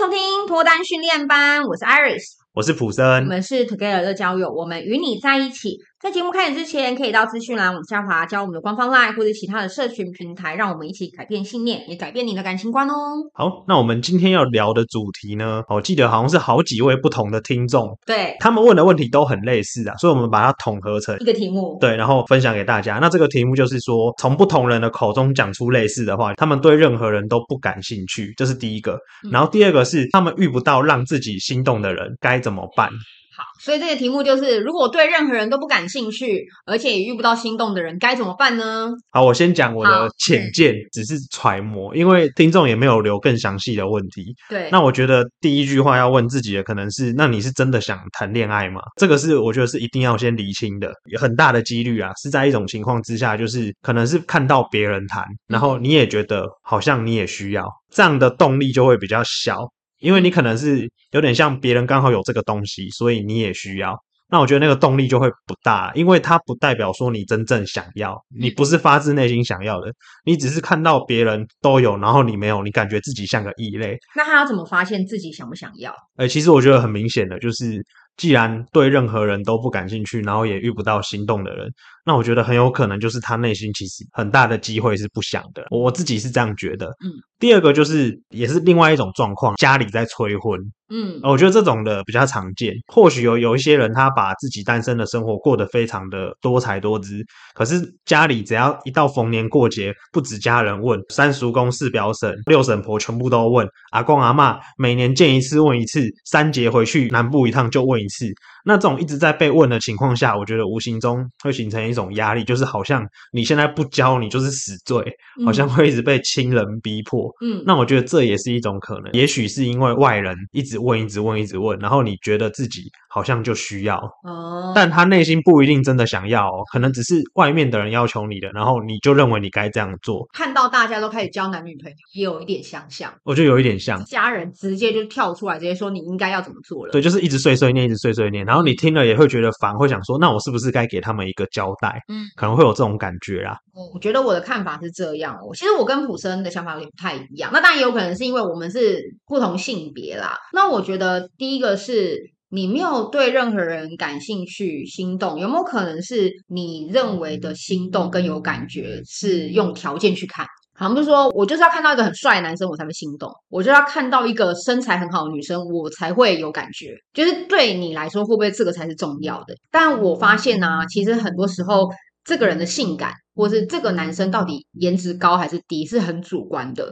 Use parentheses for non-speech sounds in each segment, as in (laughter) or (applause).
收听脱单训练班，我是 Iris，我是普森，我们是 Together 的交友，我们与你在一起。在节目开始之前，可以到资讯栏往下滑，加我们的官方 LINE 或者其他的社群平台，让我们一起改变信念，也改变你的感情观哦。好，那我们今天要聊的主题呢，我记得好像是好几位不同的听众，对，他们问的问题都很类似啊，所以我们把它统合成一个题目，对，然后分享给大家。那这个题目就是说，从不同人的口中讲出类似的话，他们对任何人都不感兴趣，这是第一个。然后第二个是，他们遇不到让自己心动的人，该怎么办？好，所以这个题目就是，如果对任何人都不感兴趣，而且也遇不到心动的人，该怎么办呢？好，我先讲我的浅见，只是揣摩，因为听众也没有留更详细的问题。对，那我觉得第一句话要问自己的可能是，那你是真的想谈恋爱吗？这个是我觉得是一定要先厘清的，有很大的几率啊，是在一种情况之下，就是可能是看到别人谈，然后你也觉得好像你也需要，这样的动力就会比较小。因为你可能是有点像别人刚好有这个东西，所以你也需要。那我觉得那个动力就会不大，因为它不代表说你真正想要，你不是发自内心想要的，你只是看到别人都有，然后你没有，你感觉自己像个异类。那他要怎么发现自己想不想要？欸，其实我觉得很明显的就是。既然对任何人都不感兴趣，然后也遇不到心动的人，那我觉得很有可能就是他内心其实很大的机会是不想的。我自己是这样觉得。嗯，第二个就是也是另外一种状况，家里在催婚。嗯，我觉得这种的比较常见。或许有有一些人他把自己单身的生活过得非常的多才多姿，可是家里只要一到逢年过节，不止家人问，三叔公、四表婶、六婶婆全部都问，阿公阿嬷每年见一次问一次，三节回去南部一趟就问一次。那这种一直在被问的情况下，我觉得无形中会形成一种压力，就是好像你现在不教，你就是死罪，好像会一直被亲人逼迫。嗯，那我觉得这也是一种可能，也许是因为外人一直问，一直问，一直问，然后你觉得自己好像就需要哦，但他内心不一定真的想要哦，可能只是外面的人要求你的，然后你就认为你该这样做。看到大家都开始交男女朋友，也有一点相像，我觉得有一点像，家人直接就跳出来，直接说你应该要怎么做了。对，就是一直碎碎念，一直碎碎念。然后你听了也会觉得烦，会想说，那我是不是该给他们一个交代？嗯，可能会有这种感觉啦。我觉得我的看法是这样，我其实我跟普森的想法有点不太一样。那当然也有可能是因为我们是不同性别啦。那我觉得第一个是你没有对任何人感兴趣、心动，有没有可能是你认为的心动跟有感觉是用条件去看？好像不是说我就是要看到一个很帅的男生我才会心动，我就要看到一个身材很好的女生我才会有感觉。就是对你来说会不会这个才是重要的？但我发现呢、啊，其实很多时候这个人的性感，或是这个男生到底颜值高还是低，是很主观的。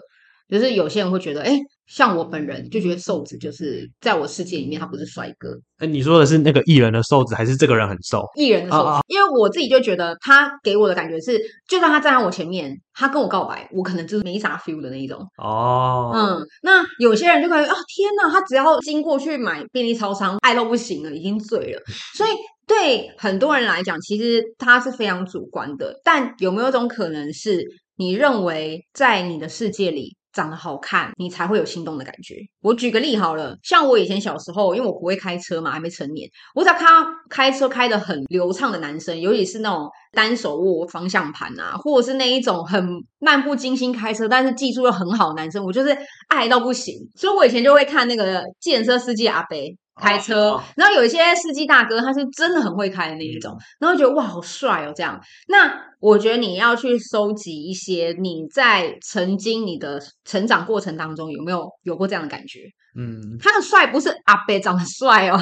就是有些人会觉得，哎，像我本人就觉得瘦子就是在我世界里面他不是帅哥。哎，你说的是那个艺人的瘦子，还是这个人很瘦？艺人的瘦子，因为我自己就觉得他给我的感觉是，就算他站在我前面，他跟我告白，我可能就是没啥 feel 的那一种。哦，嗯，那有些人就感觉，哦，天哪，他只要经过去买便利超商，爱到不行了，已经醉了。(laughs) 所以对很多人来讲，其实他是非常主观的。但有没有一种可能是，你认为在你的世界里？长得好看，你才会有心动的感觉。我举个例好了，像我以前小时候，因为我不会开车嘛，还没成年，我只要看到开车开得很流畅的男生，尤其是那种单手握方向盘啊，或者是那一种很漫不经心开车，但是技术又很好的男生，我就是爱到不行。所以我以前就会看那个计程车司机阿伯。开车，然后有一些司机大哥，他是真的很会开的那一种，然后觉得哇，好帅哦，这样。那我觉得你要去收集一些你在曾经你的成长过程当中有没有有过这样的感觉？嗯，他的帅不是阿伯长得帅哦，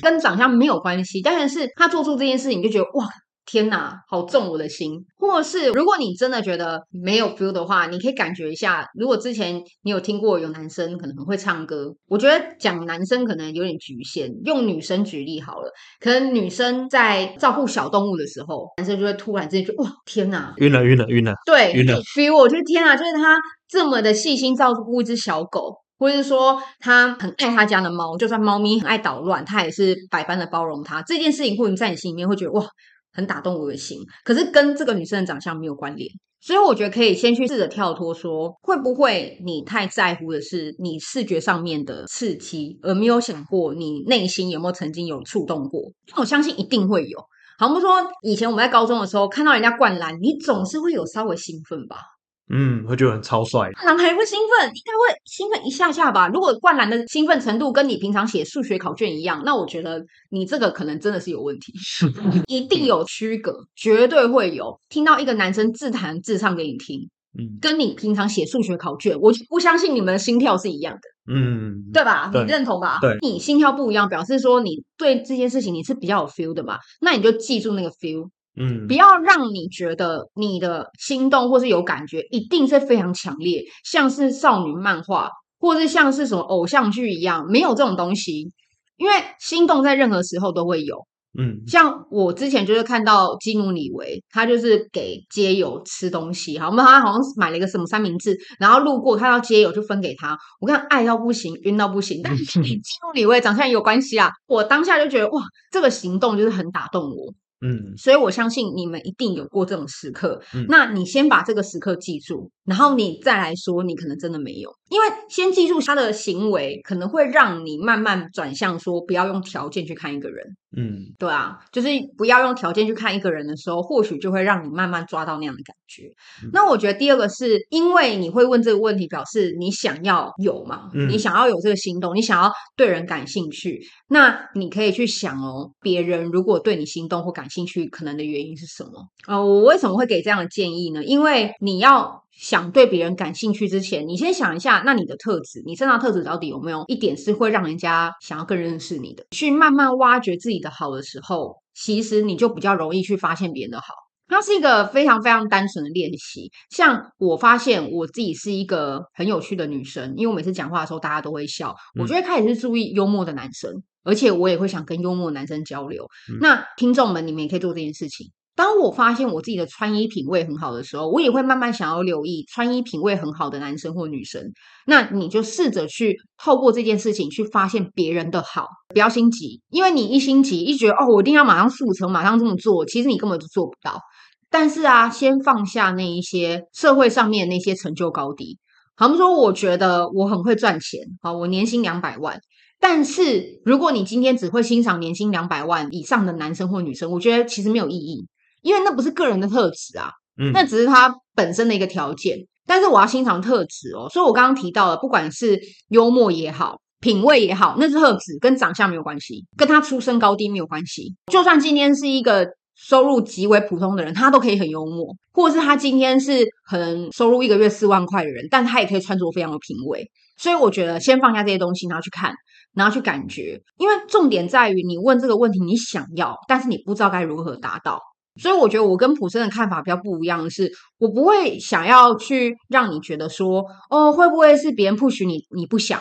跟长相没有关系，但是他做出这件事情，你就觉得哇。天呐，好重我的心！或是如果你真的觉得没有 feel 的话，你可以感觉一下。如果之前你有听过有男生可能很会唱歌，我觉得讲男生可能有点局限，用女生举例好了。可能女生在照顾小动物的时候，男生就会突然之间就哇，天呐，晕了晕了晕了，对，晕了 feel，我觉得天呐，就是他这么的细心照顾一只小狗，或者是说他很爱他家的猫，就算猫咪很爱捣乱，他也是百般的包容他。这件事情，或者在你心里面会觉得哇。很打动我的心，可是跟这个女生的长相没有关联，所以我觉得可以先去试着跳脱，说会不会你太在乎的是你视觉上面的刺激，而没有想过你内心有没有曾经有触动过？我相信一定会有。好，我们说以前我们在高中的时候看到人家灌篮，你总是会有稍微兴奋吧？嗯，会觉得很超帅。男孩会兴奋，应该会兴奋一下下吧。如果灌篮的兴奋程度跟你平常写数学考卷一样，那我觉得你这个可能真的是有问题，(laughs) 一定有区隔，绝对会有。听到一个男生自弹自唱给你听，嗯，跟你平常写数学考卷，我不相信你们的心跳是一样的，嗯，对吧？对你认同吧？对，你心跳不一样，表示说你对这件事情你是比较有 feel 的嘛？那你就记住那个 feel。嗯，不要让你觉得你的心动或是有感觉，一定是非常强烈，像是少女漫画，或是像是什么偶像剧一样，没有这种东西。因为心动在任何时候都会有。嗯，像我之前就是看到基努李维，他就是给街友吃东西，好，我们他好像买了一个什么三明治，然后路过看到街友就分给他。我看爱到不行，晕到不行，但是 (laughs) 基努李维长相也有关系啊。我当下就觉得哇，这个行动就是很打动我。嗯，所以我相信你们一定有过这种时刻。嗯，那你先把这个时刻记住，然后你再来说，你可能真的没有，因为先记住他的行为，可能会让你慢慢转向说，不要用条件去看一个人。嗯，对啊，就是不要用条件去看一个人的时候，或许就会让你慢慢抓到那样的感觉。嗯，那我觉得第二个是因为你会问这个问题，表示你想要有嘛？嗯，你想要有这个行动，你想要对人感兴趣，那你可以去想哦，别人如果对你心动或感兴趣，可能的原因是什么？呃，我为什么会给这样的建议呢？因为你要。想对别人感兴趣之前，你先想一下，那你的特质，你身上特质到底有没有一点是会让人家想要更认识你的？去慢慢挖掘自己的好的时候，其实你就比较容易去发现别人的好。它是一个非常非常单纯的练习。像我发现我自己是一个很有趣的女生，因为我每次讲话的时候大家都会笑，我就会开始是注意幽默的男生，而且我也会想跟幽默男生交流。那听众们，你们也可以做这件事情。当我发现我自己的穿衣品味很好的时候，我也会慢慢想要留意穿衣品味很好的男生或女生。那你就试着去透过这件事情去发现别人的好，不要心急，因为你一心急，一觉得哦，我一定要马上速成，马上这么做，其实你根本就做不到。但是啊，先放下那一些社会上面那些成就高低。好，我们说，我觉得我很会赚钱，好，我年薪两百万。但是如果你今天只会欣赏年薪两百万以上的男生或女生，我觉得其实没有意义。因为那不是个人的特质啊，嗯，那只是他本身的一个条件。但是我要欣赏特质哦，所以我刚刚提到了，不管是幽默也好，品味也好，那是特质，跟长相没有关系，跟他出身高低没有关系。就算今天是一个收入极为普通的人，他都可以很幽默，或者是他今天是可能收入一个月四万块的人，但他也可以穿着非常有品味。所以我觉得先放下这些东西，然后去看，然后去感觉，因为重点在于你问这个问题，你想要，但是你不知道该如何达到。所以我觉得我跟普生的看法比较不一样的是，我不会想要去让你觉得说，哦，会不会是别人 push 你，你不想？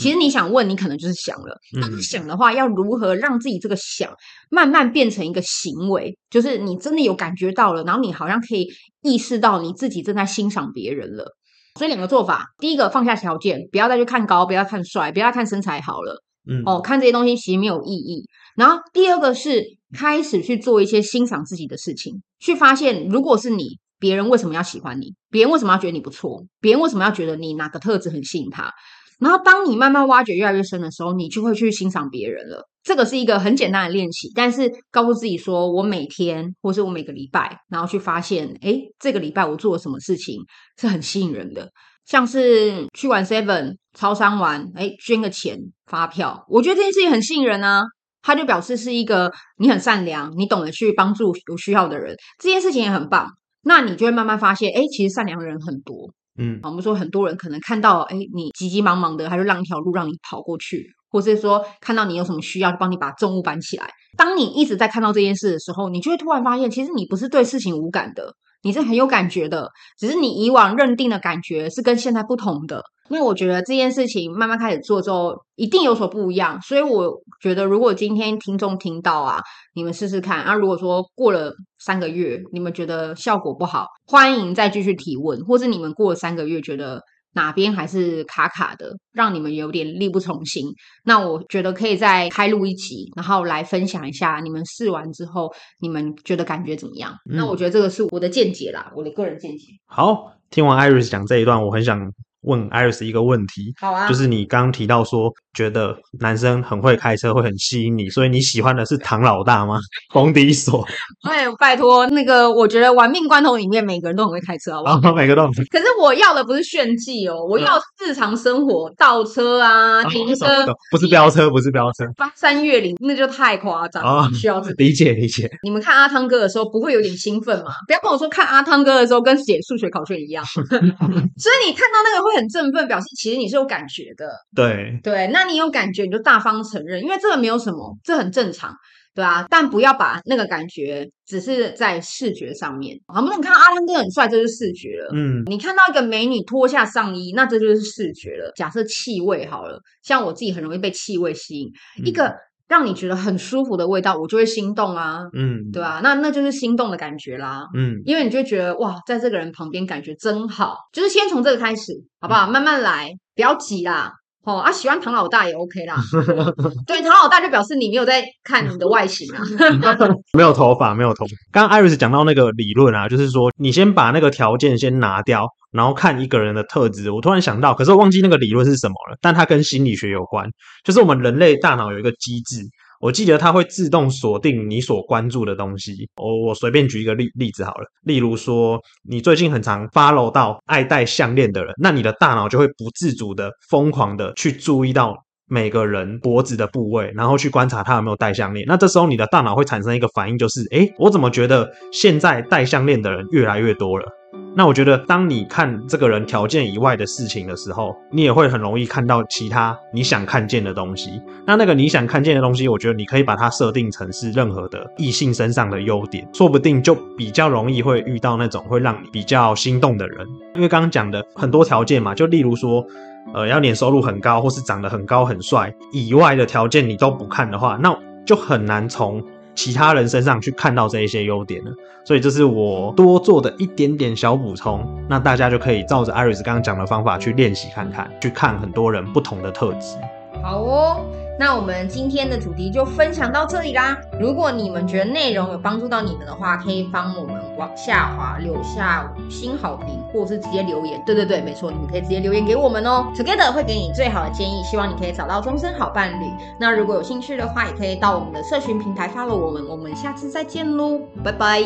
其实你想问，你可能就是想了。那、嗯、想的话，要如何让自己这个想慢慢变成一个行为？就是你真的有感觉到了，然后你好像可以意识到你自己正在欣赏别人了。所以两个做法，第一个放下条件，不要再去看高，不要看帅，不要看身材好了。嗯，哦，看这些东西其实没有意义。然后第二个是开始去做一些欣赏自己的事情，去发现如果是你，别人为什么要喜欢你？别人为什么要觉得你不错？别人为什么要觉得你哪个特质很吸引他？然后当你慢慢挖掘越来越深的时候，你就会去欣赏别人了。这个是一个很简单的练习，但是告诉自己说，我每天或是我每个礼拜，然后去发现，诶，这个礼拜我做了什么事情是很吸引人的。像是去玩 Seven 超商玩，哎，捐个钱发票，我觉得这件事情很吸引人啊。他就表示是一个你很善良，你懂得去帮助有需要的人，这件事情也很棒。那你就会慢慢发现，哎，其实善良的人很多。嗯，我们说很多人可能看到，哎，你急急忙忙的，他就让一条路让你跑过去，或是说看到你有什么需要，就帮你把重物搬起来。当你一直在看到这件事的时候，你就会突然发现，其实你不是对事情无感的。你是很有感觉的，只是你以往认定的感觉是跟现在不同的。那我觉得这件事情慢慢开始做之后，一定有所不一样。所以我觉得，如果今天听众听到啊，你们试试看啊。如果说过了三个月，你们觉得效果不好，欢迎再继续提问，或是你们过了三个月觉得。哪边还是卡卡的，让你们有点力不从心。那我觉得可以再开录一集，然后来分享一下你们试完之后，你们觉得感觉怎么样？嗯、那我觉得这个是我的见解啦，我的个人见解。好，听完 Iris 讲这一段，我很想问 Iris 一个问题。好啊，就是你刚刚提到说，觉得男生很会开车会很吸引你，所以你喜欢的是唐老大吗？冯迪索？哎，拜托，那个我觉得《玩命关头》里面每个人都很会开车，好不好？哦、每个都很。可是我要的不是炫技哦，我要日常生活倒车啊，停车，不是飙车，不是飙车，翻山越岭那就太夸张了，需要理解理解。你们看阿汤哥的时候不会有点兴奋吗？不要跟我说看阿汤哥的时候跟写数学考卷一样，(laughs) 所以你看到那个会很振奋，表示其实你是有感觉的。对对，那你有感觉你就大方承认，因为这个没有什么，这很正常，对啊，但不要把那个感觉只是在视觉上面。好，不能看阿汤哥很帅，这是视觉了。嗯，你看到一个美女脱下上衣，那这就是视觉了。假设气味好了，像我自己很容易被气味吸引，嗯、一个。让你觉得很舒服的味道，我就会心动啊，嗯，对吧？那那就是心动的感觉啦，嗯，因为你就会觉得哇，在这个人旁边感觉真好，就是先从这个开始，好不好？慢慢来，不要急啦。哦啊，喜欢唐老大也 OK 啦。(laughs) 对，唐老大就表示你没有在看你的外形啊，(laughs) 没有头发，没有头发。刚刚 Iris 讲到那个理论啊，就是说你先把那个条件先拿掉，然后看一个人的特质。我突然想到，可是我忘记那个理论是什么了，但它跟心理学有关，就是我们人类大脑有一个机制。我记得它会自动锁定你所关注的东西。我我随便举一个例例子好了，例如说你最近很常 follow 到爱戴项链的人，那你的大脑就会不自主的疯狂的去注意到每个人脖子的部位，然后去观察他有没有戴项链。那这时候你的大脑会产生一个反应，就是诶，我怎么觉得现在戴项链的人越来越多了？那我觉得，当你看这个人条件以外的事情的时候，你也会很容易看到其他你想看见的东西。那那个你想看见的东西，我觉得你可以把它设定成是任何的异性身上的优点，说不定就比较容易会遇到那种会让你比较心动的人。因为刚刚讲的很多条件嘛，就例如说，呃，要年收入很高，或是长得很高很帅以外的条件你都不看的话，那就很难从。其他人身上去看到这一些优点呢，所以这是我多做的一点点小补充。那大家就可以照着 Iris 刚刚讲的方法去练习看看，去看很多人不同的特质。好哦。那我们今天的主题就分享到这里啦。如果你们觉得内容有帮助到你们的话，可以帮我们往下滑，留下五星好评，或是直接留言。对对对，没错，你们可以直接留言给我们哦。Together 会给你最好的建议，希望你可以找到终身好伴侣。那如果有兴趣的话，也可以到我们的社群平台 follow 我们。我们下次再见喽，拜拜。